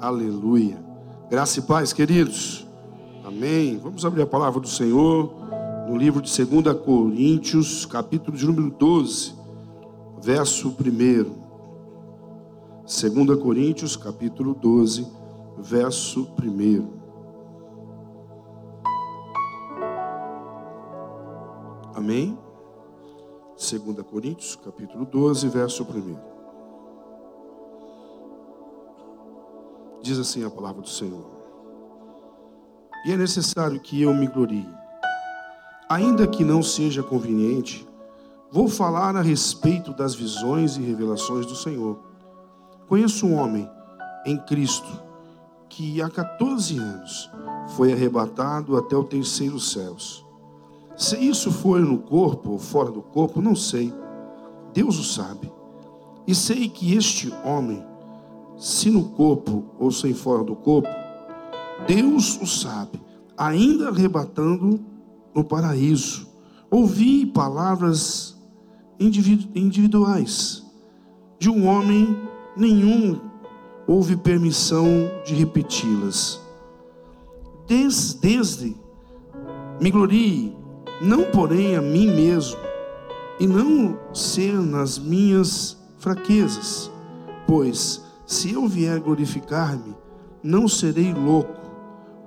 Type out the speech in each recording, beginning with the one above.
Aleluia. Graça e paz, queridos. Amém. Vamos abrir a palavra do Senhor no livro de 2 Coríntios, capítulo de número 12, verso 1. 2 Coríntios, capítulo 12, verso 1. Amém? 2 Coríntios, capítulo 12, verso 1. Diz assim a palavra do Senhor. E é necessário que eu me glorie. Ainda que não seja conveniente, vou falar a respeito das visões e revelações do Senhor. Conheço um homem em Cristo que há 14 anos foi arrebatado até o terceiro céus. Se isso foi no corpo ou fora do corpo, não sei. Deus o sabe. E sei que este homem se no corpo ou sem fora do corpo, Deus o sabe, ainda arrebatando no paraíso. Ouvi palavras individuais de um homem, nenhum houve permissão de repeti-las. Desde, desde me glorie, não porém a mim mesmo, e não ser nas minhas fraquezas, pois se eu vier glorificar-me, não serei louco,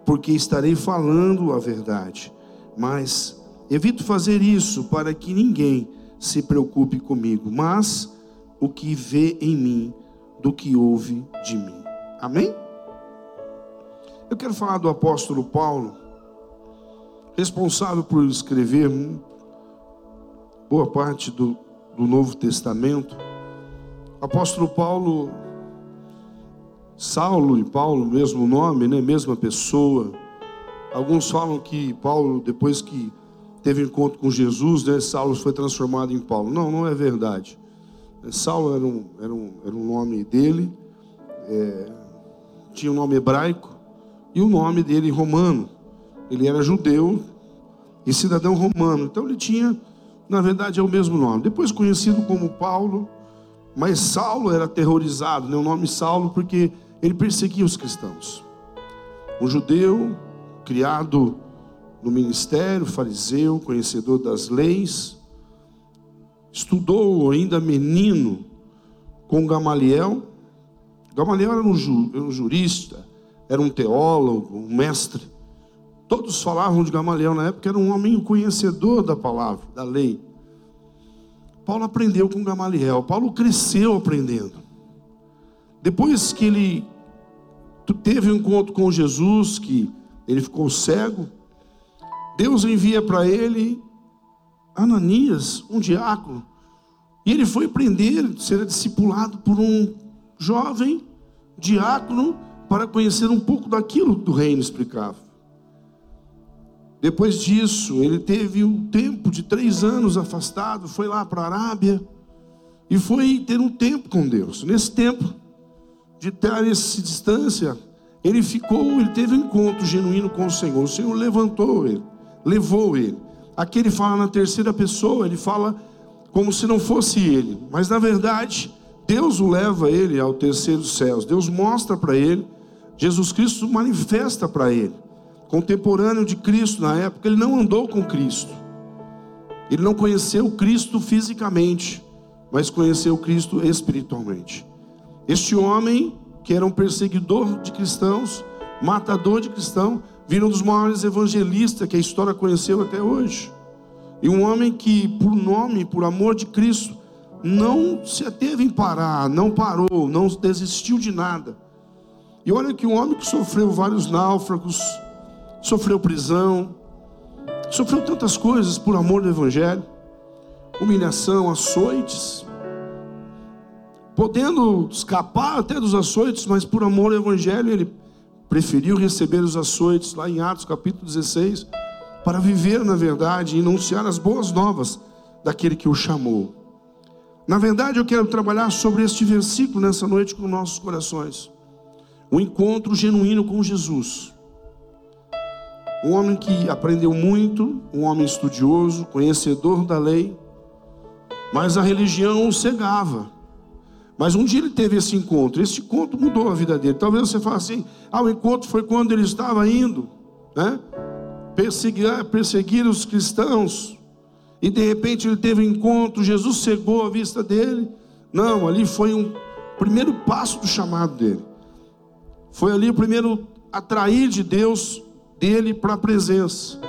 porque estarei falando a verdade. Mas evito fazer isso para que ninguém se preocupe comigo, mas o que vê em mim do que ouve de mim. Amém? Eu quero falar do apóstolo Paulo, responsável por escrever boa parte do, do Novo Testamento. O apóstolo Paulo Saulo e Paulo, mesmo nome, né? mesma pessoa. Alguns falam que Paulo, depois que teve encontro com Jesus, né? Saulo foi transformado em Paulo. Não, não é verdade. Saulo era um, era um, era um nome dele, é, tinha um nome hebraico e o nome dele romano. Ele era judeu e cidadão romano. Então ele tinha, na verdade, é o mesmo nome. Depois conhecido como Paulo, mas Saulo era aterrorizado, né? o nome Saulo, porque ele perseguia os cristãos. Um judeu criado no ministério, fariseu, conhecedor das leis, estudou ainda menino com Gamaliel. Gamaliel era um, ju, era um jurista, era um teólogo, um mestre. Todos falavam de Gamaliel na época, era um homem conhecedor da palavra, da lei. Paulo aprendeu com Gamaliel, Paulo cresceu aprendendo. Depois que ele teve um encontro com Jesus, que ele ficou cego, Deus envia para ele Ananias, um diácono, e ele foi prender, ser discipulado por um jovem diácono para conhecer um pouco daquilo do reino explicava. Depois disso, ele teve um tempo de três anos afastado, foi lá para a Arábia e foi ter um tempo com Deus. Nesse tempo, de ter essa distância, ele ficou, ele teve um encontro genuíno com o Senhor. O Senhor levantou ele, levou ele. Aqui ele fala na terceira pessoa, ele fala como se não fosse ele, mas na verdade, Deus o leva ele ao terceiro céu. Deus mostra para ele, Jesus Cristo manifesta para ele. Contemporâneo de Cristo na época, ele não andou com Cristo. Ele não conheceu Cristo fisicamente, mas conheceu Cristo espiritualmente. Este homem, que era um perseguidor de cristãos, matador de cristãos, vira um dos maiores evangelistas que a história conheceu até hoje. E um homem que, por nome, por amor de Cristo, não se ateve em parar, não parou, não desistiu de nada. E olha que um homem que sofreu vários náufragos, sofreu prisão, sofreu tantas coisas por amor do Evangelho, humilhação, açoites, podendo escapar até dos açoites, mas por amor ao Evangelho, ele preferiu receber os açoites, lá em Atos capítulo 16, para viver na verdade e anunciar as boas novas daquele que o chamou. Na verdade, eu quero trabalhar sobre este versículo nessa noite com nossos corações. O encontro genuíno com Jesus. Um homem que aprendeu muito, um homem estudioso, conhecedor da lei, mas a religião o cegava Mas um dia ele teve esse encontro. Esse encontro mudou a vida dele. Talvez você fale assim: ah, o encontro foi quando ele estava indo, né? Perseguir, perseguir os cristãos. E de repente ele teve um encontro, Jesus cegou a vista dele. Não, ali foi um primeiro passo do chamado dele. Foi ali o primeiro atrair de Deus dele para a presença.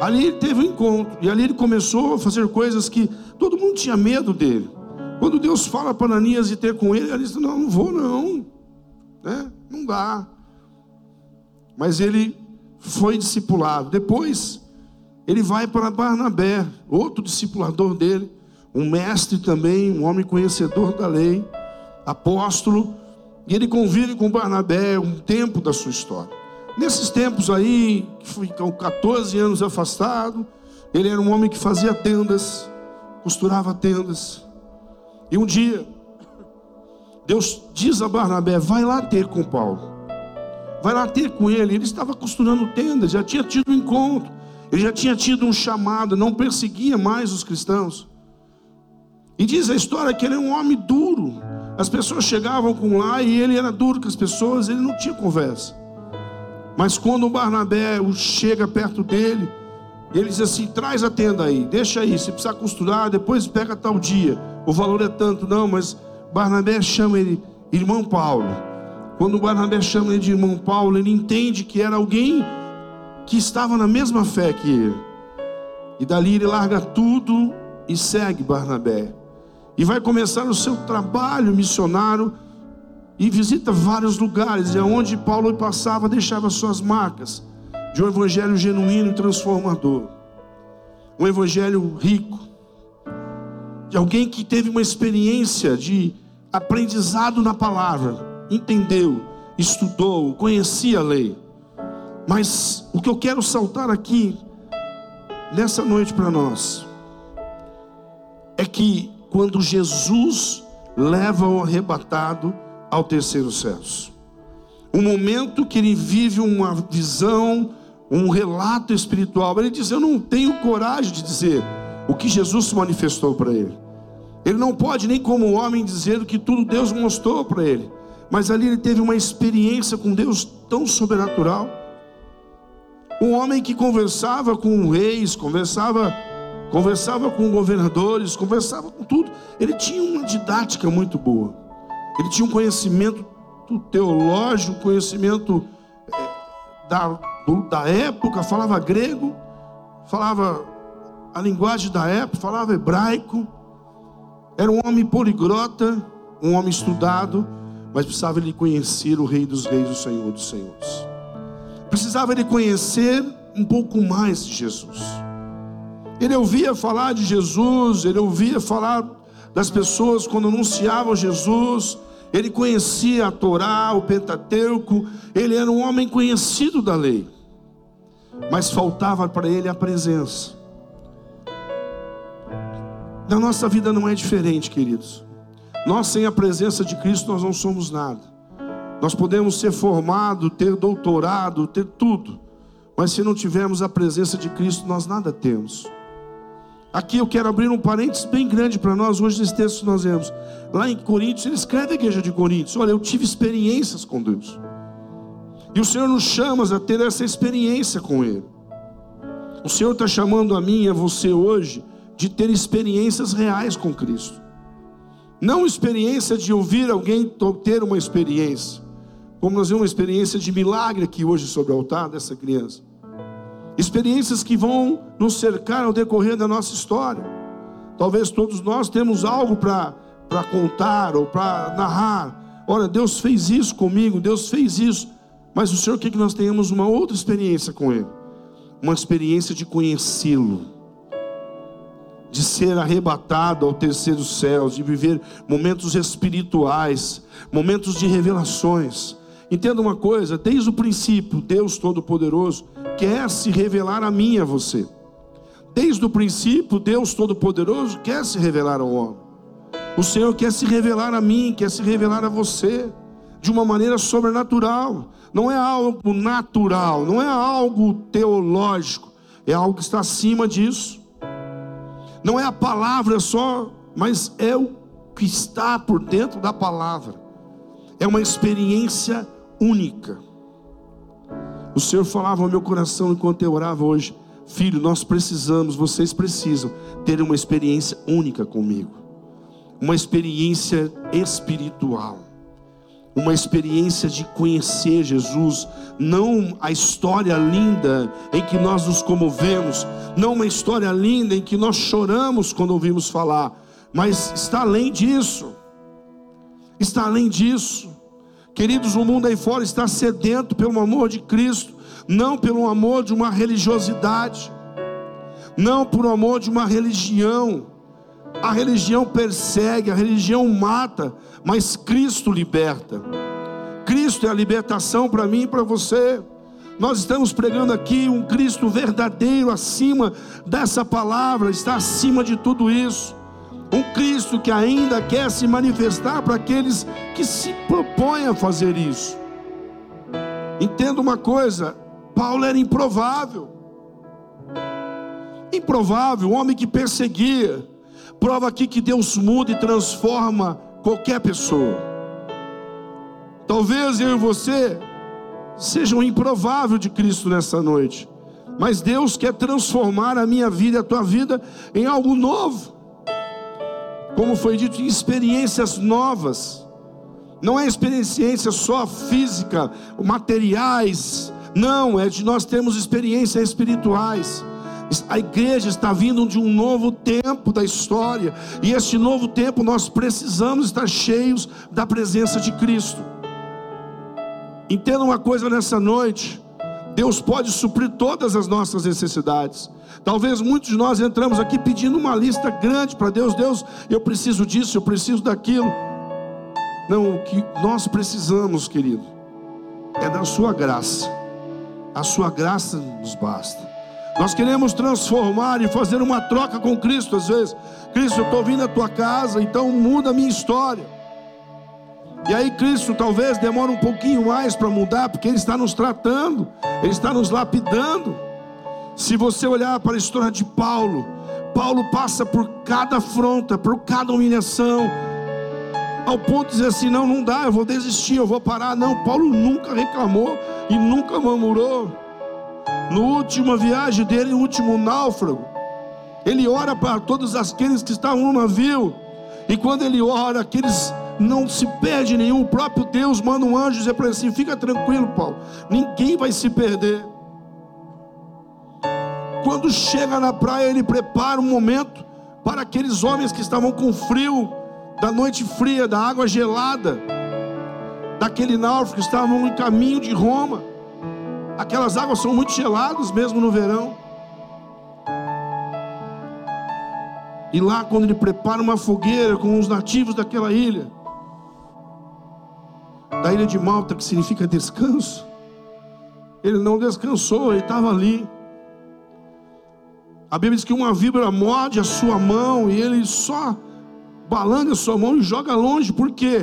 Ali ele teve um encontro, e ali ele começou a fazer coisas que todo mundo tinha medo dele. Quando Deus fala para Ananias de ter com ele, ele disse: Não, não vou, não, né? não dá. Mas ele foi discipulado. Depois, ele vai para Barnabé, outro discipulador dele, um mestre também, um homem conhecedor da lei, apóstolo, e ele convive com Barnabé um tempo da sua história. Nesses tempos aí, que ficam 14 anos afastado, ele era um homem que fazia tendas, costurava tendas. E um dia, Deus diz a Barnabé: vai lá ter com Paulo, vai lá ter com ele. Ele estava costurando tendas, já tinha tido um encontro, ele já tinha tido um chamado, não perseguia mais os cristãos. E diz a história que ele é um homem duro. As pessoas chegavam com lá e ele era duro com as pessoas, ele não tinha conversa. Mas quando o Barnabé chega perto dele, ele diz assim: traz a tenda aí, deixa aí, se precisar costurar, depois pega tal dia. O valor é tanto, não, mas Barnabé chama ele irmão Paulo. Quando Barnabé chama ele de irmão Paulo, ele entende que era alguém que estava na mesma fé que ele. E dali ele larga tudo e segue Barnabé. E vai começar o seu trabalho missionário e visita vários lugares, e aonde Paulo passava, deixava suas marcas de um evangelho genuíno e transformador. Um evangelho rico, de alguém que teve uma experiência de aprendizado na palavra, entendeu, estudou, conhecia a lei. Mas o que eu quero saltar aqui nessa noite para nós é que quando Jesus leva o arrebatado ao terceiro céu, um momento que ele vive uma visão, um relato espiritual, ele diz: Eu não tenho coragem de dizer o que Jesus manifestou para ele. Ele não pode nem como homem dizer o que tudo Deus mostrou para ele. Mas ali ele teve uma experiência com Deus tão sobrenatural. Um homem que conversava com reis, conversava, conversava com governadores, conversava com tudo. Ele tinha uma didática muito boa. Ele tinha um conhecimento teológico, conhecimento da, da época, falava grego, falava a linguagem da época, falava hebraico, era um homem poliglota, um homem estudado, mas precisava ele conhecer o Rei dos Reis, o Senhor dos Senhores. Precisava ele conhecer um pouco mais de Jesus. Ele ouvia falar de Jesus, ele ouvia falar das pessoas quando anunciavam Jesus, ele conhecia a Torá, o Pentateuco, ele era um homem conhecido da lei, mas faltava para ele a presença. Na nossa vida não é diferente, queridos. Nós, sem a presença de Cristo, nós não somos nada. Nós podemos ser formados, ter doutorado, ter tudo, mas se não tivermos a presença de Cristo, nós nada temos. Aqui eu quero abrir um parênteses bem grande para nós, hoje nesse texto que nós vemos. Lá em Coríntios, ele escreve a igreja de Coríntios: Olha, eu tive experiências com Deus. E o Senhor nos chama a ter essa experiência com Ele. O Senhor está chamando a mim e a você hoje de ter experiências reais com Cristo. Não experiência de ouvir alguém ter uma experiência, como nós vemos uma experiência de milagre aqui hoje sobre o altar dessa criança. Experiências que vão nos cercar ao decorrer da nossa história. Talvez todos nós temos algo para contar ou para narrar. Olha, Deus fez isso comigo, Deus fez isso. Mas o Senhor quer que nós tenhamos uma outra experiência com Ele. Uma experiência de conhecê-lo de ser arrebatado ao terceiro céu, de viver momentos espirituais, momentos de revelações. Entenda uma coisa, desde o princípio, Deus Todo-Poderoso quer se revelar a mim e a você. Desde o princípio, Deus Todo-Poderoso quer se revelar ao homem. O Senhor quer se revelar a mim, quer se revelar a você, de uma maneira sobrenatural. Não é algo natural, não é algo teológico, é algo que está acima disso. Não é a palavra só, mas é o que está por dentro da palavra. É uma experiência única. O Senhor falava ao meu coração enquanto eu orava hoje: Filho, nós precisamos, vocês precisam ter uma experiência única comigo, uma experiência espiritual, uma experiência de conhecer Jesus, não a história linda em que nós nos comovemos, não uma história linda em que nós choramos quando ouvimos falar, mas está além disso, está além disso. Queridos, o mundo aí fora está sedento pelo amor de Cristo, não pelo amor de uma religiosidade, não por amor de uma religião. A religião persegue, a religião mata, mas Cristo liberta. Cristo é a libertação para mim e para você. Nós estamos pregando aqui um Cristo verdadeiro acima dessa palavra, está acima de tudo isso. Um Cristo que ainda quer se manifestar para aqueles que se propõem a fazer isso. Entenda uma coisa: Paulo era improvável. Improvável, homem que perseguia. Prova aqui que Deus muda e transforma qualquer pessoa. Talvez eu e você sejam improvável de Cristo nessa noite. Mas Deus quer transformar a minha vida e a tua vida em algo novo. Como foi dito, experiências novas. Não é experiência só física, materiais, não, é de nós termos experiências espirituais. A igreja está vindo de um novo tempo da história, e este novo tempo nós precisamos estar cheios da presença de Cristo. Entenda uma coisa nessa noite: Deus pode suprir todas as nossas necessidades. Talvez muitos de nós entramos aqui pedindo uma lista grande para Deus, Deus, eu preciso disso, eu preciso daquilo. Não, o que nós precisamos, querido, é da Sua graça a sua graça nos basta. Nós queremos transformar e fazer uma troca com Cristo às vezes. Cristo, eu estou vindo à tua casa, então muda a minha história. E aí Cristo talvez demore um pouquinho mais para mudar, porque Ele está nos tratando, Ele está nos lapidando. Se você olhar para a história de Paulo, Paulo passa por cada afronta, por cada humilhação, ao ponto de dizer assim: não, não dá, eu vou desistir, eu vou parar. Não, Paulo nunca reclamou e nunca murmurou. No última viagem dele, no último náufrago, ele ora para todos aqueles que estavam no navio. E quando ele ora, aqueles não se perde nenhum. O próprio Deus manda um anjo dizer para ele assim: fica tranquilo, Paulo, ninguém vai se perder. Quando chega na praia, ele prepara um momento para aqueles homens que estavam com frio, da noite fria, da água gelada daquele náufrago que estavam em caminho de Roma. Aquelas águas são muito geladas mesmo no verão. E lá, quando ele prepara uma fogueira com os nativos daquela ilha, da ilha de Malta, que significa descanso, ele não descansou, ele estava ali. A Bíblia diz que uma vibra morde a sua mão e ele só balanga a sua mão e joga longe, por quê?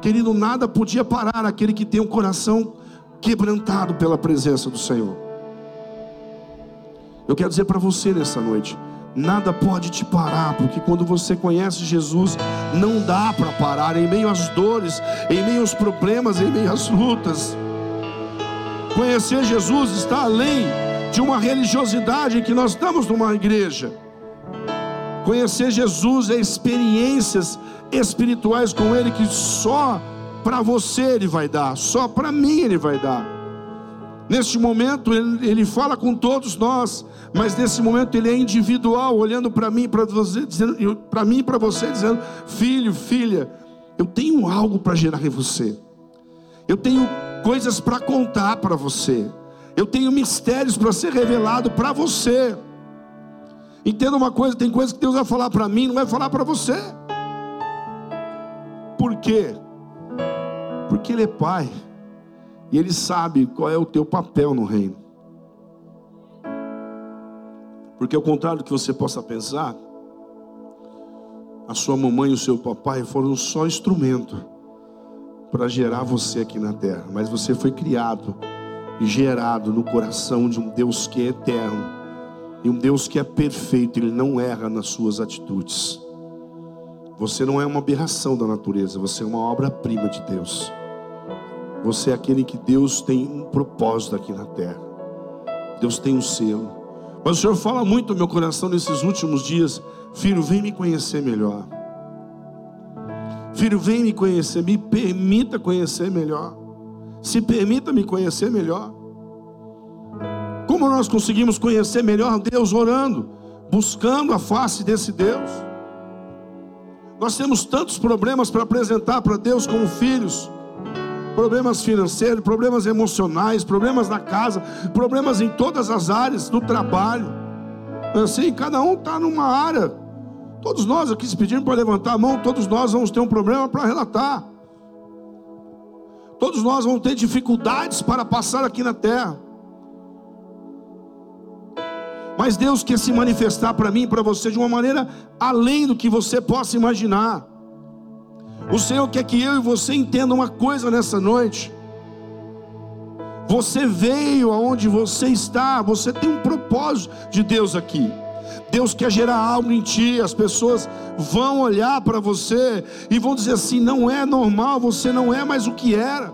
Querido, nada podia parar aquele que tem um coração quebrantado pela presença do Senhor. Eu quero dizer para você nessa noite, nada pode te parar, porque quando você conhece Jesus, não dá para parar em meio às dores, em meio aos problemas, em meio às lutas. Conhecer Jesus está além de uma religiosidade que nós estamos numa igreja. Conhecer Jesus é experiências espirituais com Ele que só para você Ele vai dar, só para mim Ele vai dar. Neste momento ele, ele fala com todos nós, mas nesse momento ele é individual, olhando para mim, para você, dizendo para mim, para você, dizendo: filho, filha, eu tenho algo para gerar em você. Eu tenho coisas para contar para você. Eu tenho mistérios para ser revelado para você. Entenda uma coisa, tem coisas que Deus vai falar para mim, não vai falar para você. Por quê? Porque Ele é Pai. E Ele sabe qual é o teu papel no reino. Porque ao contrário do que você possa pensar, a sua mamãe e o seu papai foram só instrumento para gerar você aqui na terra. Mas você foi criado e gerado no coração de um Deus que é eterno. E um Deus que é perfeito, Ele não erra nas suas atitudes. Você não é uma aberração da natureza, você é uma obra-prima de Deus. Você é aquele que Deus tem um propósito aqui na terra. Deus tem um selo. Mas o Senhor fala muito no meu coração nesses últimos dias: Filho, vem me conhecer melhor. Filho, vem me conhecer, me permita conhecer melhor. Se permita me conhecer melhor. Como nós conseguimos conhecer melhor Deus orando, buscando a face desse Deus? Nós temos tantos problemas para apresentar para Deus como filhos problemas financeiros, problemas emocionais, problemas na casa, problemas em todas as áreas do trabalho. Assim, cada um está numa área. Todos nós aqui se pedindo para levantar a mão, todos nós vamos ter um problema para relatar. Todos nós vamos ter dificuldades para passar aqui na terra. Mas Deus quer se manifestar para mim e para você de uma maneira além do que você possa imaginar. O Senhor quer que eu e você entendam uma coisa nessa noite. Você veio aonde você está, você tem um propósito de Deus aqui. Deus quer gerar algo em ti, as pessoas vão olhar para você e vão dizer assim: não é normal, você não é mais o que era.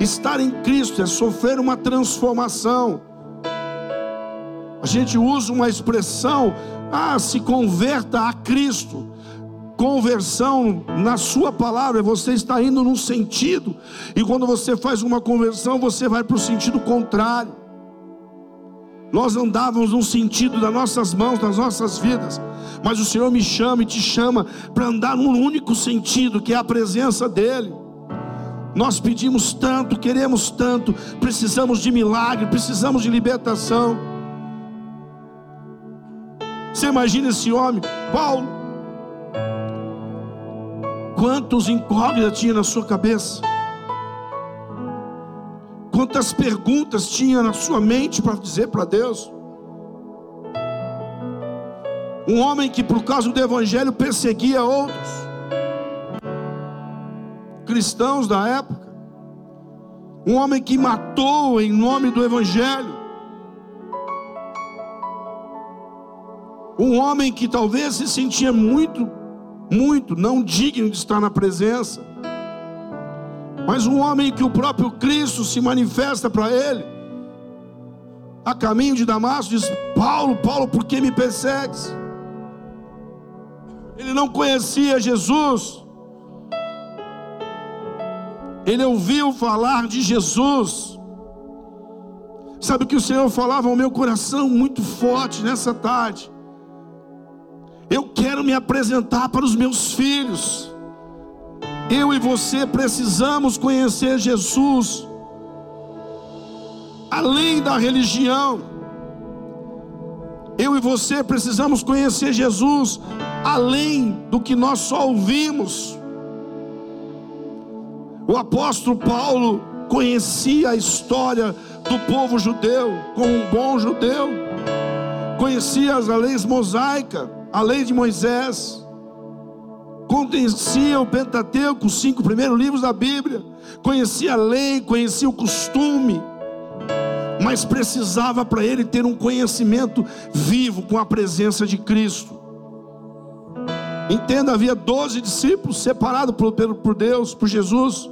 Estar em Cristo é sofrer uma transformação. A gente usa uma expressão, ah, se converta a Cristo. Conversão na sua palavra, você está indo num sentido, e quando você faz uma conversão, você vai para o sentido contrário. Nós andávamos num sentido das nossas mãos, das nossas vidas, mas o Senhor me chama e te chama para andar num único sentido, que é a presença dEle. Nós pedimos tanto, queremos tanto, precisamos de milagre, precisamos de libertação. Você imagina esse homem, Paulo, quantos incógnitas tinha na sua cabeça? Quantas perguntas tinha na sua mente para dizer para Deus? Um homem que, por causa do Evangelho, perseguia outros, cristãos da época. Um homem que matou em nome do Evangelho. Um homem que talvez se sentia muito, muito não digno de estar na presença. Mas um homem que o próprio Cristo se manifesta para ele, a caminho de Damasco, diz: Paulo, Paulo, por que me persegues? Ele não conhecia Jesus, ele ouviu falar de Jesus. Sabe o que o Senhor falava ao meu coração muito forte nessa tarde? Eu quero me apresentar para os meus filhos. Eu e você precisamos conhecer Jesus, além da religião. Eu e você precisamos conhecer Jesus, além do que nós só ouvimos. O apóstolo Paulo conhecia a história do povo judeu, como um bom judeu, conhecia as leis mosaicas, a lei de Moisés conhecia o Pentateuco, os cinco primeiros livros da Bíblia, conhecia a lei, conhecia o costume, mas precisava para ele ter um conhecimento vivo com a presença de Cristo. Entenda, havia doze discípulos separados por, por Deus, por Jesus.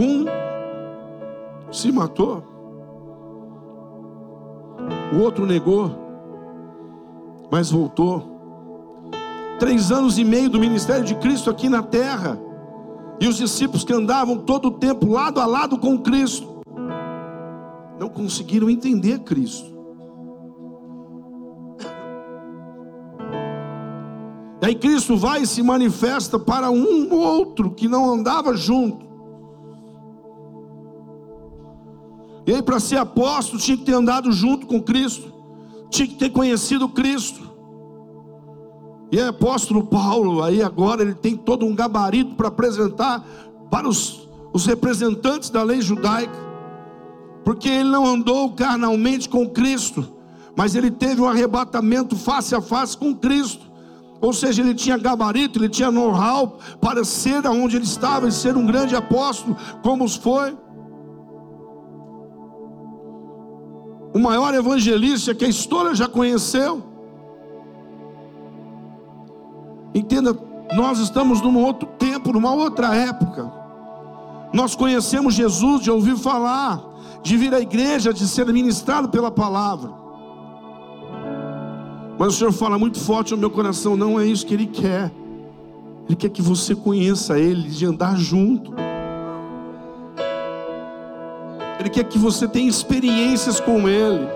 Um se matou, o outro negou, mas voltou três anos e meio do ministério de Cristo aqui na terra, e os discípulos que andavam todo o tempo lado a lado com Cristo, não conseguiram entender Cristo. E aí Cristo vai e se manifesta para um outro que não andava junto. E aí, para ser apóstolo, tinha que ter andado junto com Cristo, tinha que ter conhecido Cristo. E o apóstolo Paulo, aí agora, ele tem todo um gabarito para apresentar para os, os representantes da lei judaica, porque ele não andou carnalmente com Cristo, mas ele teve um arrebatamento face a face com Cristo. Ou seja, ele tinha gabarito, ele tinha know-how para ser aonde ele estava e ser um grande apóstolo, como os foi. O maior evangelista que a história já conheceu. Entenda, nós estamos num outro tempo, numa outra época. Nós conhecemos Jesus de ouvir falar, de vir à igreja, de ser ministrado pela palavra. Mas o Senhor fala muito forte no meu coração: não é isso que Ele quer. Ele quer que você conheça Ele, de andar junto. Ele quer que você tenha experiências com Ele.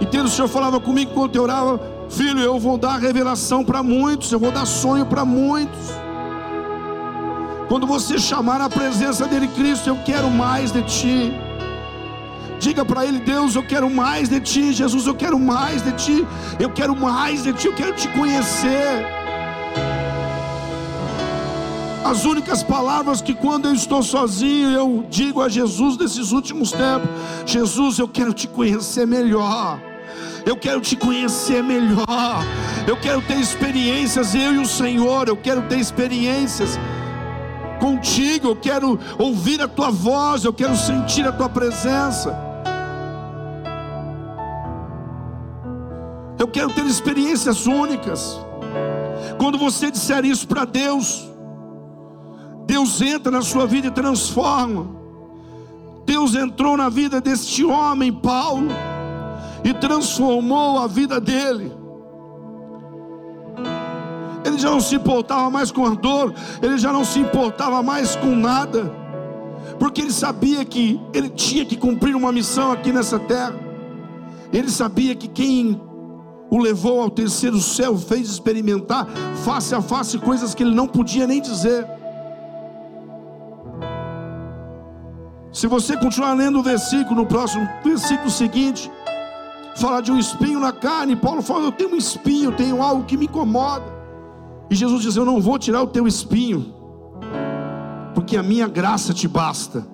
Entendo, o Senhor falava comigo enquanto eu orava, filho, eu vou dar revelação para muitos, eu vou dar sonho para muitos. Quando você chamar a presença dele, Cristo, eu quero mais de ti. Diga para ele, Deus, eu quero mais de ti, Jesus, eu quero mais de ti, eu quero mais de ti, eu quero te conhecer. As únicas palavras que quando eu estou sozinho eu digo a Jesus nesses últimos tempos: Jesus, eu quero te conhecer melhor. Eu quero te conhecer melhor. Eu quero ter experiências, eu e o Senhor. Eu quero ter experiências contigo, eu quero ouvir a tua voz, eu quero sentir a tua presença. Eu quero ter experiências únicas. Quando você disser isso para Deus, Deus entra na sua vida e transforma. Deus entrou na vida deste homem, Paulo, e transformou a vida dele. Ele já não se importava mais com a dor, ele já não se importava mais com nada, porque ele sabia que ele tinha que cumprir uma missão aqui nessa terra. Ele sabia que quem o levou ao terceiro céu fez experimentar face a face coisas que ele não podia nem dizer. Se você continuar lendo o versículo, no próximo versículo seguinte, fala de um espinho na carne. Paulo fala: Eu tenho um espinho, tenho algo que me incomoda. E Jesus diz: Eu não vou tirar o teu espinho, porque a minha graça te basta.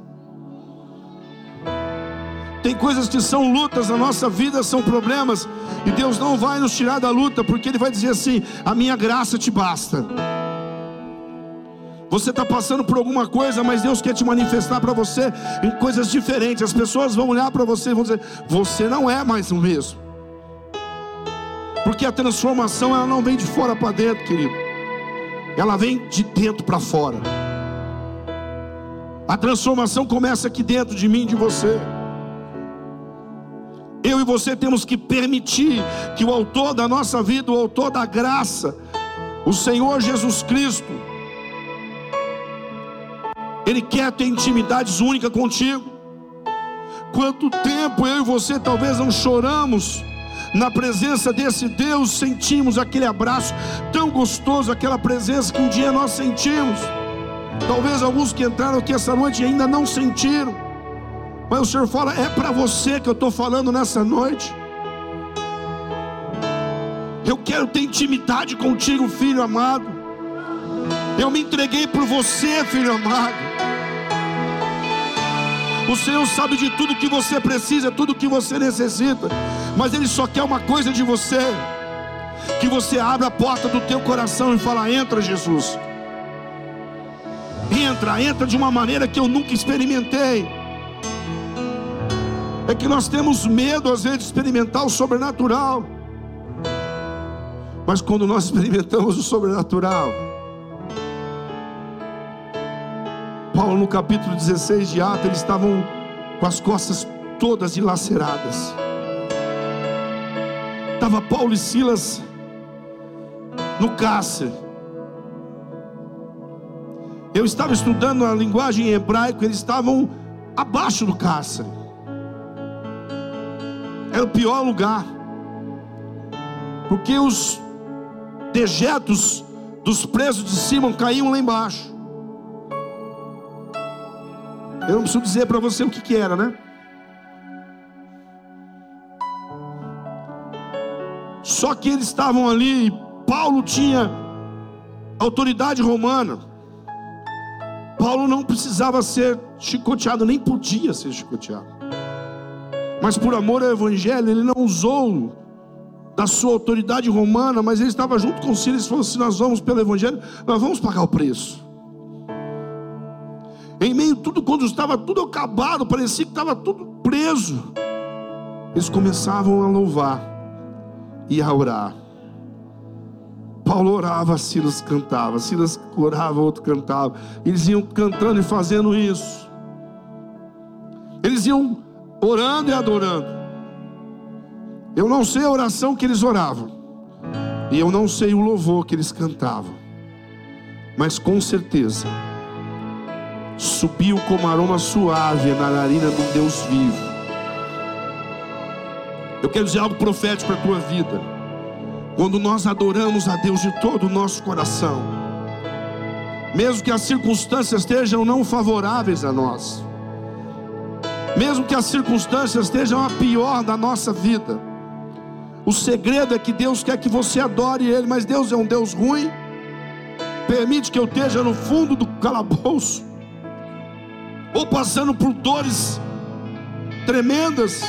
Tem coisas que são lutas na nossa vida, são problemas, e Deus não vai nos tirar da luta, porque Ele vai dizer assim: A minha graça te basta. Você está passando por alguma coisa, mas Deus quer te manifestar para você em coisas diferentes. As pessoas vão olhar para você e vão dizer: Você não é mais o mesmo. Porque a transformação ela não vem de fora para dentro, querido ela vem de dentro para fora. A transformação começa aqui dentro de mim, de você. Eu e você temos que permitir que o autor da nossa vida, o autor da graça, o Senhor Jesus Cristo, Ele quer ter intimidades únicas contigo. Quanto tempo eu e você talvez não choramos na presença desse Deus, sentimos aquele abraço tão gostoso, aquela presença que um dia nós sentimos. Talvez alguns que entraram aqui essa noite ainda não sentiram, mas o Senhor fala: é para você que eu estou falando nessa noite. Eu quero ter intimidade contigo, filho amado. Eu me entreguei por você, filho amado. O Senhor sabe de tudo que você precisa, tudo que você necessita mas Ele só quer uma coisa de você: que você abra a porta do teu coração e fala: Entra, Jesus. Entra, entra de uma maneira que eu nunca experimentei. É que nós temos medo às vezes de experimentar o sobrenatural. Mas quando nós experimentamos o sobrenatural, Paulo no capítulo 16 de Atos, eles estavam com as costas todas dilaceradas. Estava Paulo e Silas no cárcere. Eu estava estudando a linguagem hebraica, eles estavam abaixo do cárcere. Era o pior lugar. Porque os dejetos dos presos de cima caíam lá embaixo. Eu não preciso dizer para você o que, que era, né? Só que eles estavam ali, Paulo tinha autoridade romana. Paulo não precisava ser chicoteado, nem podia ser chicoteado. Mas por amor ao Evangelho, ele não usou da sua autoridade romana, mas ele estava junto com Silas e falou: se nós vamos pelo Evangelho, nós vamos pagar o preço. Em meio tudo, quando estava tudo acabado, parecia que estava tudo preso, eles começavam a louvar e a orar. Paulo orava, Silas cantava, Silas orava, outro cantava. Eles iam cantando e fazendo isso. Eles iam orando e adorando. Eu não sei a oração que eles oravam, e eu não sei o louvor que eles cantavam, mas com certeza subiu como aroma suave na narina do Deus vivo. Eu quero dizer algo profético para a tua vida. Quando nós adoramos a Deus de todo o nosso coração, mesmo que as circunstâncias estejam não favoráveis a nós, mesmo que as circunstâncias estejam a pior da nossa vida, o segredo é que Deus quer que você adore Ele, mas Deus é um Deus ruim, permite que eu esteja no fundo do calabouço, ou passando por dores tremendas,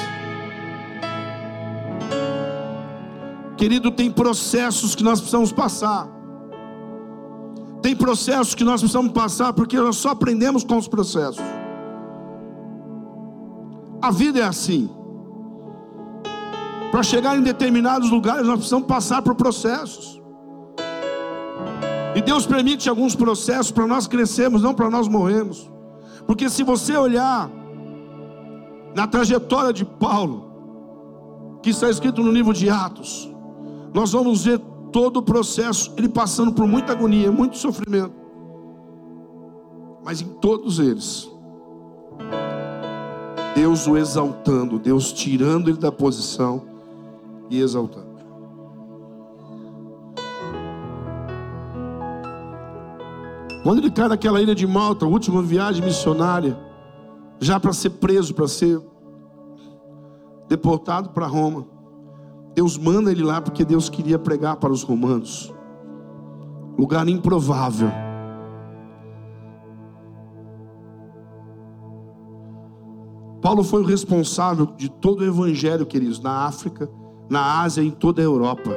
Querido, tem processos que nós precisamos passar. Tem processos que nós precisamos passar porque nós só aprendemos com os processos. A vida é assim. Para chegar em determinados lugares, nós precisamos passar por processos. E Deus permite alguns processos para nós crescermos, não para nós morrermos. Porque se você olhar na trajetória de Paulo, que está escrito no livro de Atos, nós vamos ver todo o processo, ele passando por muita agonia, muito sofrimento. Mas em todos eles, Deus o exaltando, Deus tirando ele da posição e exaltando. Quando ele cai naquela ilha de Malta, última viagem missionária, já para ser preso, para ser deportado para Roma. Deus manda ele lá porque Deus queria pregar para os romanos. Lugar improvável. Paulo foi o responsável de todo o evangelho, queridos, na África, na Ásia e em toda a Europa.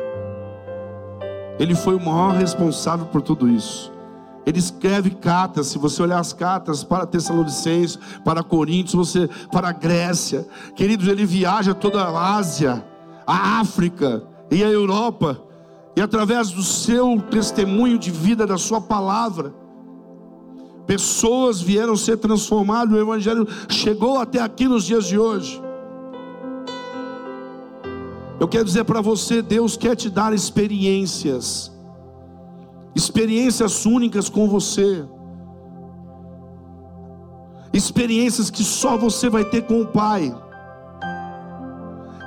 Ele foi o maior responsável por tudo isso. Ele escreve cartas, se você olhar as cartas para Tessalonicenses, para Coríntios, você para Grécia. Queridos, ele viaja toda a Ásia a África e a Europa, e através do seu testemunho de vida, da sua palavra, pessoas vieram ser transformadas, o Evangelho chegou até aqui nos dias de hoje. Eu quero dizer para você: Deus quer te dar experiências, experiências únicas com você, experiências que só você vai ter com o Pai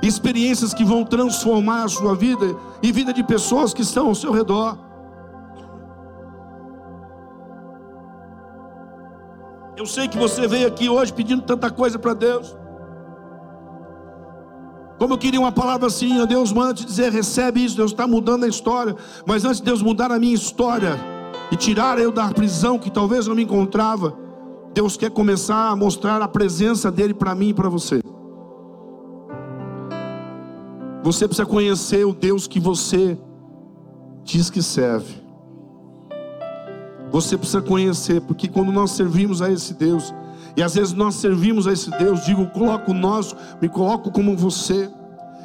experiências que vão transformar a sua vida e vida de pessoas que estão ao seu redor. Eu sei que você veio aqui hoje pedindo tanta coisa para Deus. Como eu queria uma palavra assim, ó, Deus manda te dizer, recebe isso, Deus está mudando a história. Mas antes de Deus mudar a minha história e tirar eu da prisão que talvez eu me encontrava, Deus quer começar a mostrar a presença dele para mim e para você. Você precisa conhecer o Deus que você diz que serve. Você precisa conhecer, porque quando nós servimos a esse Deus, e às vezes nós servimos a esse Deus, digo, coloco nós, me coloco como você.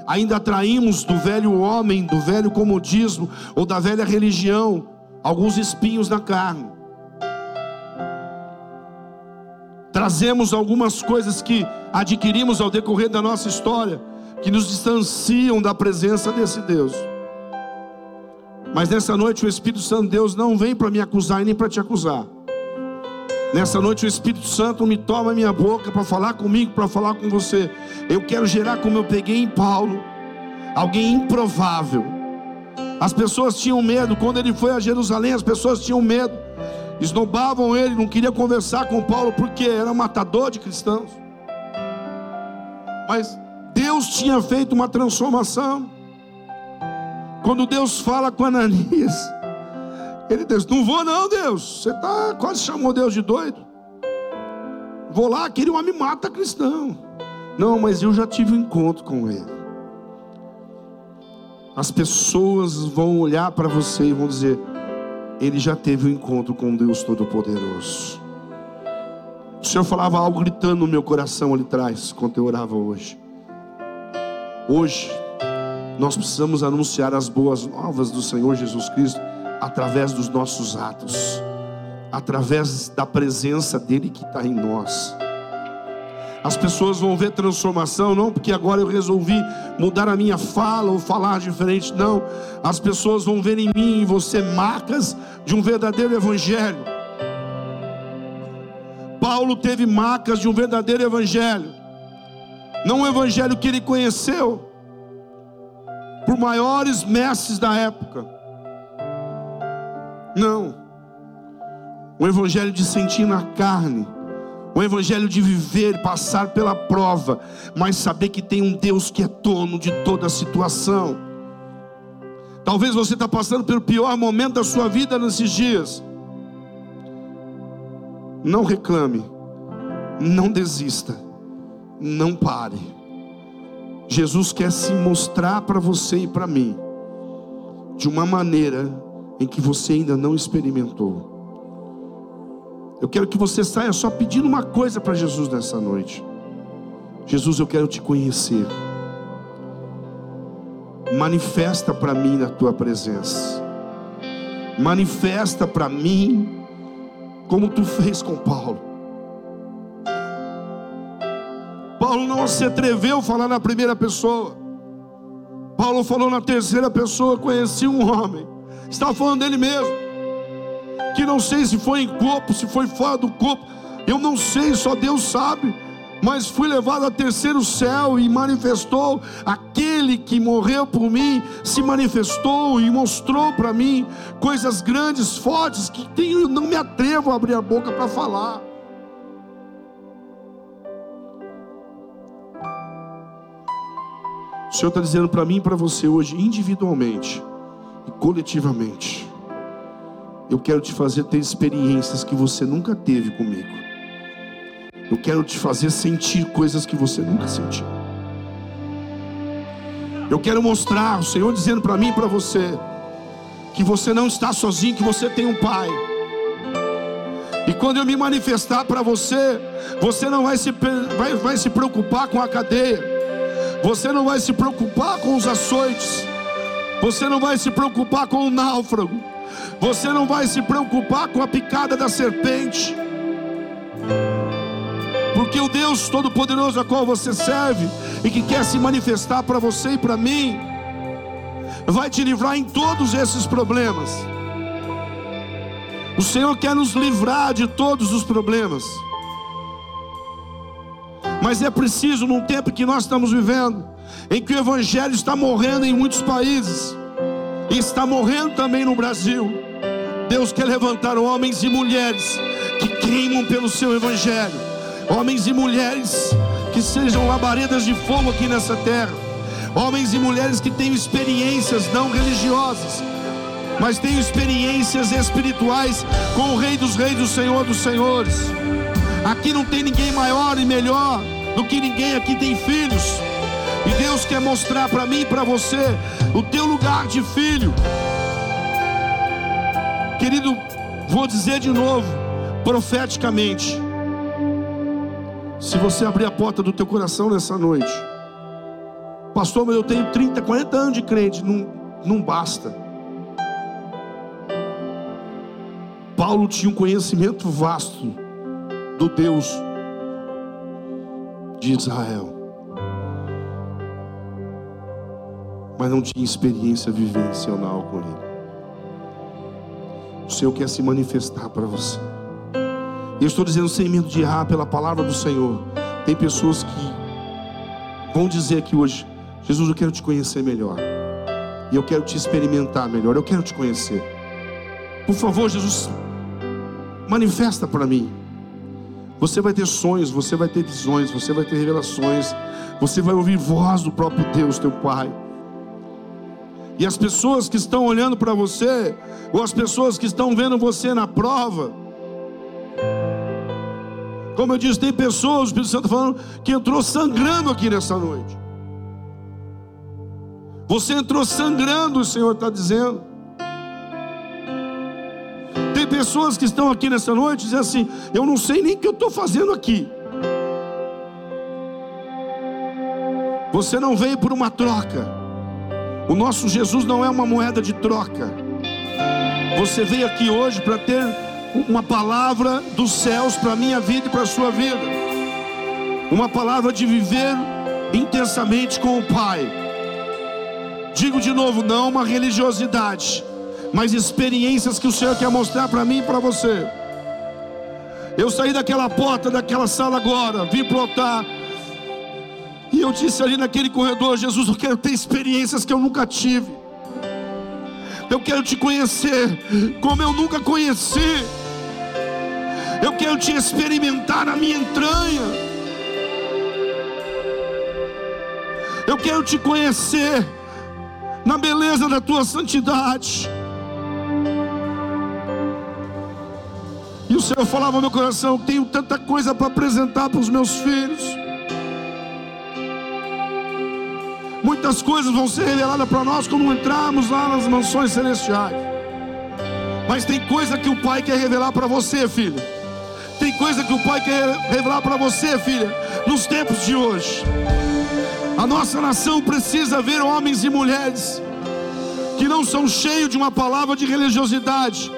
Ainda atraímos do velho homem, do velho comodismo ou da velha religião, alguns espinhos na carne. Trazemos algumas coisas que adquirimos ao decorrer da nossa história, que nos distanciam da presença desse Deus. Mas nessa noite o Espírito Santo de Deus não vem para me acusar e nem para te acusar. Nessa noite o Espírito Santo me toma minha boca para falar comigo, para falar com você. Eu quero gerar como eu peguei em Paulo, alguém improvável. As pessoas tinham medo, quando ele foi a Jerusalém, as pessoas tinham medo, esnobavam ele, não queria conversar com Paulo porque era matador de cristãos. Mas Deus tinha feito uma transformação. Quando Deus fala com Ananias, ele diz: Não vou, não, Deus. Você tá, quase chamou Deus de doido. Vou lá, aquele homem mata cristão. Não, mas eu já tive um encontro com ele. As pessoas vão olhar para você e vão dizer: Ele já teve um encontro com Deus Todo-Poderoso. O Senhor falava algo gritando no meu coração ali atrás, quando eu orava hoje. Hoje, Nós precisamos anunciar as boas novas do Senhor Jesus Cristo através dos nossos atos, através da presença dEle que está em nós. As pessoas vão ver transformação, não porque agora eu resolvi mudar a minha fala ou falar diferente, não. As pessoas vão ver em mim e você marcas de um verdadeiro evangelho. Paulo teve marcas de um verdadeiro evangelho, não um evangelho que ele conheceu por maiores mestres da época. Não, um evangelho de sentir na carne o evangelho de viver, passar pela prova, mas saber que tem um Deus que é dono de toda a situação. Talvez você está passando pelo pior momento da sua vida nesses dias. Não reclame, não desista, não pare. Jesus quer se mostrar para você e para mim de uma maneira em que você ainda não experimentou. Eu quero que você saia só pedindo uma coisa para Jesus nessa noite. Jesus, eu quero te conhecer. Manifesta para mim na tua presença. Manifesta para mim como tu fez com Paulo. Paulo não se atreveu a falar na primeira pessoa. Paulo falou na terceira pessoa, conheci um homem. Estava falando dele mesmo que não sei se foi em corpo, se foi fora do corpo, eu não sei, só Deus sabe. Mas fui levado ao terceiro céu e manifestou aquele que morreu por mim, se manifestou e mostrou para mim coisas grandes, fortes, que eu não me atrevo a abrir a boca para falar. O Senhor está dizendo para mim e para você hoje, individualmente coletivamente eu quero te fazer ter experiências que você nunca teve comigo. Eu quero te fazer sentir coisas que você nunca sentiu. Eu quero mostrar o Senhor dizendo para mim e para você que você não está sozinho, que você tem um Pai. E quando eu me manifestar para você, você não vai se, vai, vai se preocupar com a cadeia, você não vai se preocupar com os açoites, você não vai se preocupar com o náufrago, você não vai se preocupar com a picada da serpente. Porque o Deus Todo-Poderoso a qual você serve e que quer se manifestar para você e para mim, vai te livrar em todos esses problemas. O Senhor quer nos livrar de todos os problemas. Mas é preciso, num tempo que nós estamos vivendo, em que o Evangelho está morrendo em muitos países, e está morrendo também no Brasil. Deus quer levantar homens e mulheres que queimam pelo seu Evangelho, homens e mulheres que sejam labaredas de fogo aqui nessa terra, homens e mulheres que tenham experiências não religiosas, mas tenham experiências espirituais com o Rei dos Reis, o Senhor dos Senhores. Aqui não tem ninguém maior e melhor do que ninguém, aqui tem filhos. E Deus quer mostrar para mim e para você o teu lugar de filho. Querido, vou dizer de novo, profeticamente. Se você abrir a porta do teu coração nessa noite, pastor, mas eu tenho 30, 40 anos de crente, não, não basta. Paulo tinha um conhecimento vasto do Deus de Israel. Mas não tinha experiência vivencial com Ele. O Senhor quer se manifestar para você. Eu estou dizendo sem medo de errar pela palavra do Senhor. Tem pessoas que vão dizer aqui hoje: Jesus, eu quero te conhecer melhor. E eu quero te experimentar melhor. Eu quero te conhecer. Por favor, Jesus, manifesta para mim. Você vai ter sonhos, você vai ter visões, você vai ter revelações, você vai ouvir voz do próprio Deus, teu Pai. E as pessoas que estão olhando para você, ou as pessoas que estão vendo você na prova, como eu disse, tem pessoas, o Espírito Santo falando, que entrou sangrando aqui nessa noite. Você entrou sangrando, o Senhor está dizendo. Tem pessoas que estão aqui nessa noite dizendo assim: Eu não sei nem o que eu estou fazendo aqui. Você não veio por uma troca. O nosso Jesus não é uma moeda de troca. Você veio aqui hoje para ter uma palavra dos céus para a minha vida e para a sua vida. Uma palavra de viver intensamente com o Pai. Digo de novo, não uma religiosidade, mas experiências que o Senhor quer mostrar para mim e para você. Eu saí daquela porta, daquela sala agora, vim para o altar. Eu disse ali naquele corredor: Jesus, eu quero ter experiências que eu nunca tive. Eu quero te conhecer como eu nunca conheci. Eu quero te experimentar na minha entranha. Eu quero te conhecer na beleza da tua santidade. E o Senhor falava no meu coração: tenho tanta coisa para apresentar para os meus filhos. Muitas coisas vão ser reveladas para nós quando entrarmos lá nas mansões celestiais. Mas tem coisa que o Pai quer revelar para você, filho. Tem coisa que o Pai quer revelar para você, filha, nos tempos de hoje. A nossa nação precisa ver homens e mulheres que não são cheios de uma palavra de religiosidade,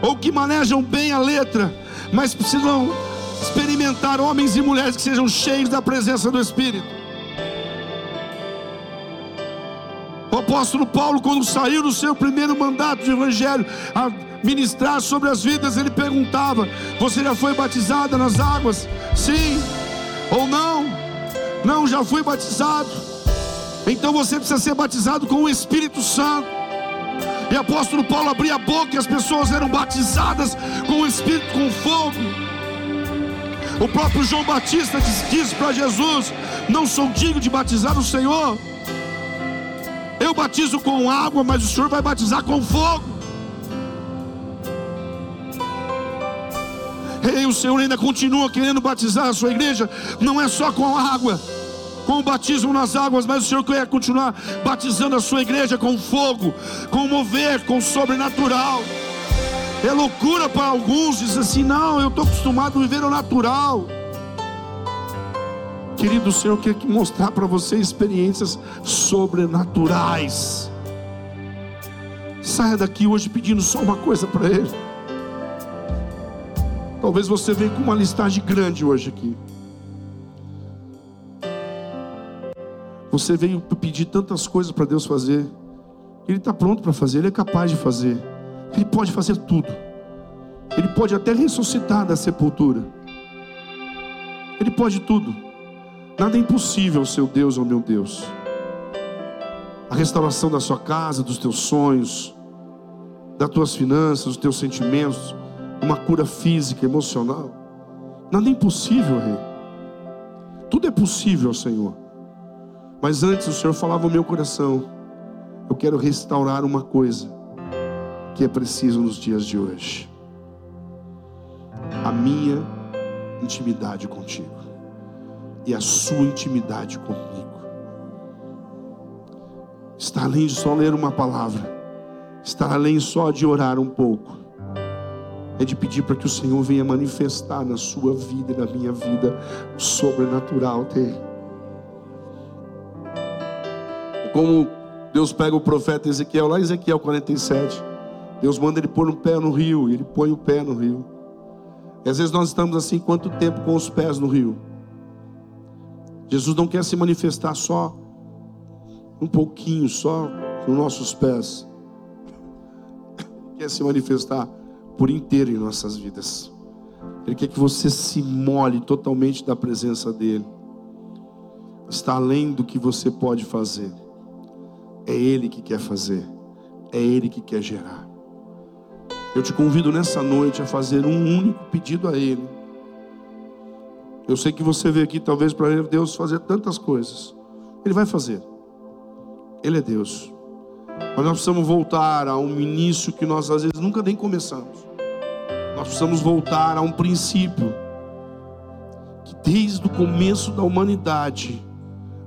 ou que manejam bem a letra, mas precisam experimentar homens e mulheres que sejam cheios da presença do Espírito. Apóstolo Paulo, quando saiu do seu primeiro mandato de evangelho, a ministrar sobre as vidas, ele perguntava: Você já foi batizada nas águas? Sim ou não? Não, já fui batizado. Então você precisa ser batizado com o Espírito Santo. E apóstolo Paulo abria a boca e as pessoas eram batizadas com o Espírito, com fogo. O próprio João Batista disse, disse para Jesus: Não sou digno de batizar o Senhor. Eu batizo com água, mas o Senhor vai batizar com fogo. Ei, o Senhor ainda continua querendo batizar a sua igreja, não é só com água, com o batismo nas águas, mas o Senhor quer continuar batizando a sua igreja com fogo, com mover, com sobrenatural. É loucura para alguns, diz assim: não, eu estou acostumado a viver o natural. Querido, o Senhor quer mostrar para você experiências sobrenaturais. Saia daqui hoje pedindo só uma coisa para Ele. Talvez você venha com uma listagem grande hoje aqui. Você veio pedir tantas coisas para Deus fazer. Ele está pronto para fazer, Ele é capaz de fazer. Ele pode fazer tudo. Ele pode até ressuscitar da sepultura. Ele pode tudo. Nada é impossível, seu Deus ou meu Deus. A restauração da sua casa, dos teus sonhos, das tuas finanças, dos teus sentimentos uma cura física, emocional. Nada é impossível, Rei. Tudo é possível, Senhor. Mas antes o Senhor falava no meu coração: eu quero restaurar uma coisa que é preciso nos dias de hoje. A minha intimidade contigo e a sua intimidade comigo. Está além de só ler uma palavra, está além só de orar um pouco é de pedir para que o Senhor venha manifestar na sua vida e na minha vida o sobrenatural dele. Como Deus pega o profeta Ezequiel, lá em Ezequiel 47. Deus manda ele pôr um pé no rio, e ele põe o pé no rio. E às vezes nós estamos assim, quanto tempo com os pés no rio? Jesus não quer se manifestar só um pouquinho, só nos nossos pés. Quer se manifestar por inteiro em nossas vidas. Ele quer que você se molhe totalmente da presença dEle. Está além do que você pode fazer. É Ele que quer fazer. É Ele que quer gerar. Eu te convido nessa noite a fazer um único pedido a Ele. Eu sei que você veio aqui talvez para Deus fazer tantas coisas. Ele vai fazer. Ele é Deus. Mas nós precisamos voltar a um início que nós às vezes nunca nem começamos. Nós precisamos voltar a um princípio que desde o começo da humanidade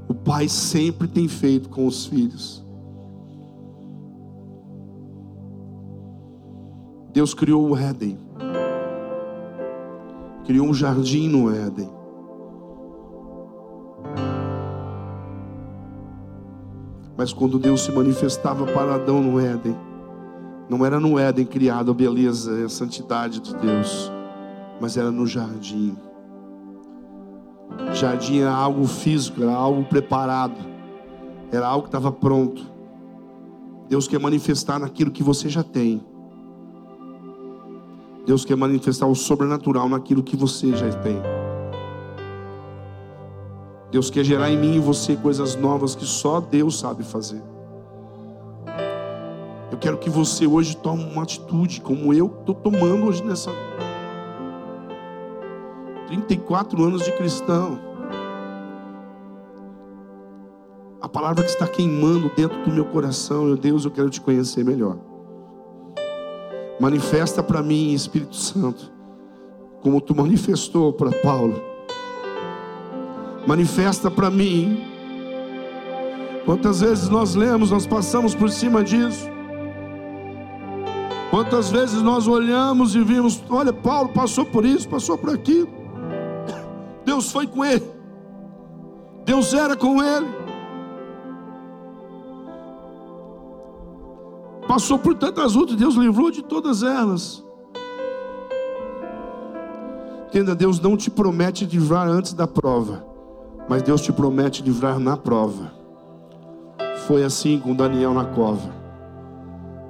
o Pai sempre tem feito com os filhos. Deus criou o Éden. Criou um jardim no Éden. Mas quando Deus se manifestava para Adão no Éden, não era no Éden criado a beleza e a santidade de Deus, mas era no jardim. Jardim era algo físico, era algo preparado, era algo que estava pronto. Deus quer manifestar naquilo que você já tem. Deus quer manifestar o sobrenatural naquilo que você já tem. Deus quer gerar em mim e você coisas novas que só Deus sabe fazer. Eu quero que você hoje tome uma atitude como eu estou tomando hoje nessa 34 anos de cristão. A palavra que está queimando dentro do meu coração, meu Deus, eu quero te conhecer melhor. Manifesta para mim, Espírito Santo, como tu manifestou para Paulo manifesta para mim. Quantas vezes nós lemos, nós passamos por cima disso. Quantas vezes nós olhamos e vimos, olha, Paulo passou por isso, passou por aquilo. Deus foi com ele. Deus era com ele. Passou por tantas lutas, Deus livrou de todas elas. Entenda, Deus não te promete livrar antes da prova mas Deus te promete livrar na prova. Foi assim com Daniel na cova.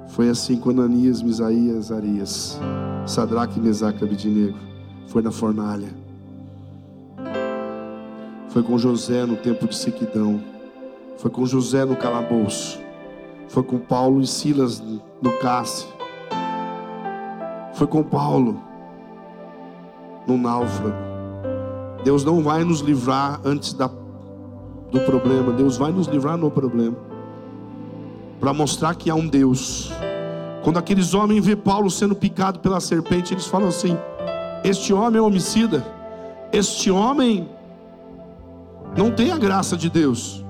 Foi assim com Ananias, Misaías, Arias, Sadraque, Mesaque, Abidinego. Foi na fornalha. Foi com José no tempo de sequidão. Foi com José no calabouço. Foi com Paulo e Silas no cárcere. Foi com Paulo no náufrago. Deus não vai nos livrar antes da, do problema, Deus vai nos livrar no problema, para mostrar que há um Deus. Quando aqueles homens vê Paulo sendo picado pela serpente, eles falam assim: Este homem é homicida, este homem não tem a graça de Deus,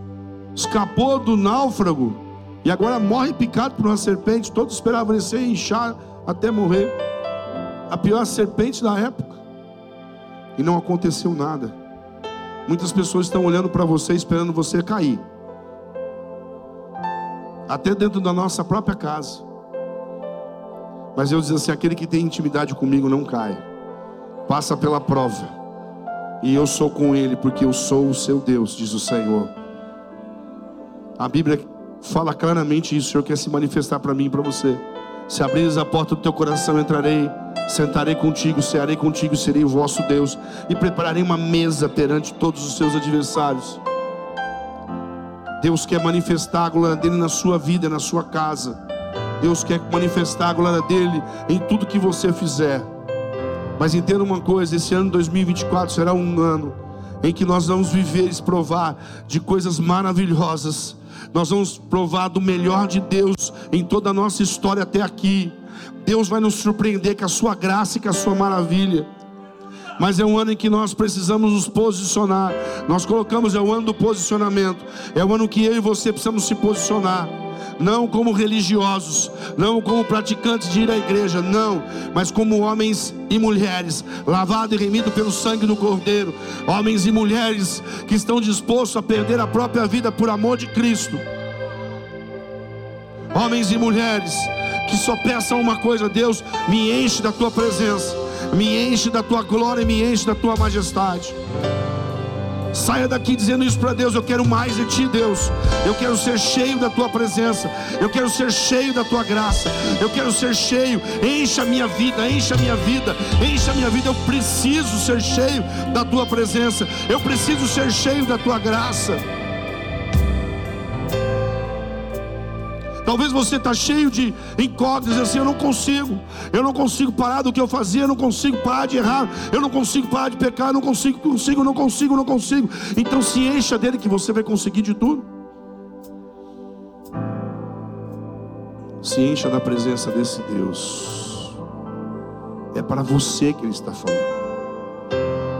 escapou do náufrago e agora morre picado por uma serpente. Todos esperavam ele ser inchar até morrer. A pior serpente da época e não aconteceu nada. Muitas pessoas estão olhando para você esperando você cair. Até dentro da nossa própria casa. Mas eu digo assim: aquele que tem intimidade comigo não cai. Passa pela prova. E eu sou com ele, porque eu sou o seu Deus, diz o Senhor. A Bíblia fala claramente isso. O Senhor quer se manifestar para mim e para você. Se abrires a porta do teu coração, entrarei Sentarei contigo, cearei contigo, serei o vosso Deus, e prepararei uma mesa perante todos os seus adversários. Deus quer manifestar a glória dele na sua vida, na sua casa. Deus quer manifestar a glória dele em tudo que você fizer. Mas entenda uma coisa: esse ano 2024 será um ano em que nós vamos viver e provar de coisas maravilhosas. Nós vamos provar do melhor de Deus em toda a nossa história até aqui. Deus vai nos surpreender com a sua graça e com a sua maravilha. Mas é um ano em que nós precisamos nos posicionar. Nós colocamos, é o ano do posicionamento. É o ano que eu e você precisamos se posicionar. Não como religiosos, não como praticantes de ir à igreja, não, mas como homens e mulheres, lavados e remidos pelo sangue do Cordeiro, homens e mulheres que estão dispostos a perder a própria vida por amor de Cristo, homens e mulheres que só peçam uma coisa: Deus, me enche da tua presença, me enche da tua glória e me enche da tua majestade. Saia daqui dizendo isso para Deus. Eu quero mais de ti, Deus. Eu quero ser cheio da tua presença. Eu quero ser cheio da tua graça. Eu quero ser cheio. Encha a minha vida, encha a minha vida, encha a minha vida. Eu preciso ser cheio da tua presença. Eu preciso ser cheio da tua graça. Talvez você está cheio de incógnitas, assim, eu não consigo, eu não consigo parar do que eu fazia, eu não consigo parar de errar, eu não consigo parar de pecar, eu não consigo, consigo, não consigo, não consigo. Então se encha dele que você vai conseguir de tudo. Se encha da presença desse Deus. É para você que Ele está falando.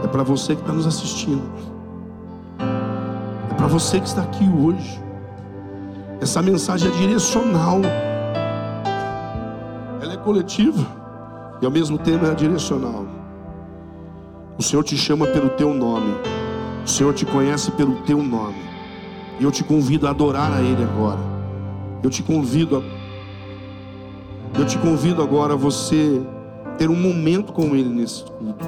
É para você que está nos assistindo. É para você que está aqui hoje. Essa mensagem é direcional. Ela é coletiva e ao mesmo tempo é direcional. O Senhor te chama pelo teu nome. O Senhor te conhece pelo teu nome. E eu te convido a adorar a Ele agora. Eu te convido a eu te convido agora a você ter um momento com Ele nesse culto.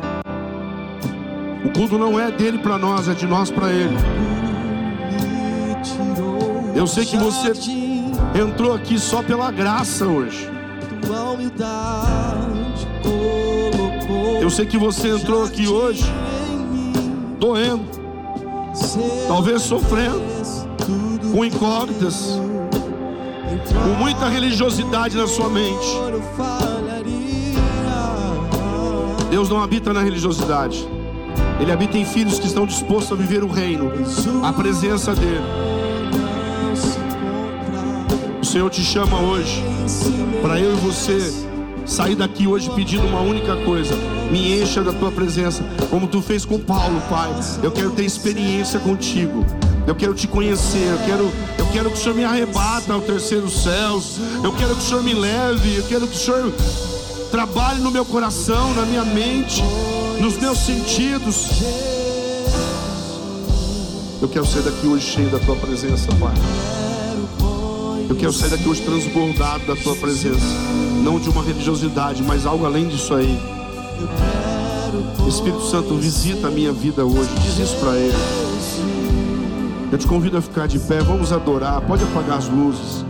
O culto não é dele para nós, é de nós para Ele. Eu sei que você entrou aqui só pela graça hoje. Eu sei que você entrou aqui hoje doendo, talvez sofrendo, com incógnitas com muita religiosidade na sua mente. Deus não habita na religiosidade. Ele habita em filhos que estão dispostos a viver o reino, a presença dele. Senhor te chama hoje para eu e você sair daqui hoje pedindo uma única coisa: me encha da tua presença, como tu fez com Paulo, Pai. Eu quero ter experiência contigo. Eu quero te conhecer, eu quero, eu quero que o Senhor me arrebata ao terceiro céu. Eu quero que o Senhor me leve, eu quero que o Senhor trabalhe no meu coração, na minha mente, nos meus sentidos. Eu quero sair daqui hoje cheio da tua presença, Pai. Eu quero sair daqui hoje transbordado da tua presença, não de uma religiosidade, mas algo além disso aí. Espírito Santo, visita a minha vida hoje. Diz isso para ele. Eu te convido a ficar de pé, vamos adorar. Pode apagar as luzes.